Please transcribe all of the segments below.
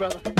brother.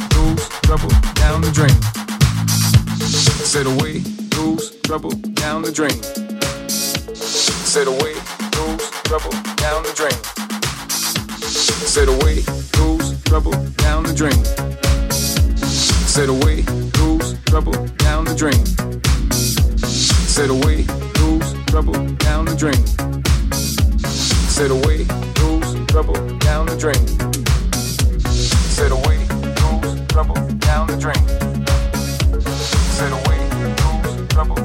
goes trouble down the drain. Said away goes trouble down the drain. Said away goes trouble down the drain. Said away goes trouble down the drain. Said away goes trouble down the drain. Said away goes trouble down the drain. Said away goes trouble down the drain. Said away Trouble down the drain. Sit away, lose, double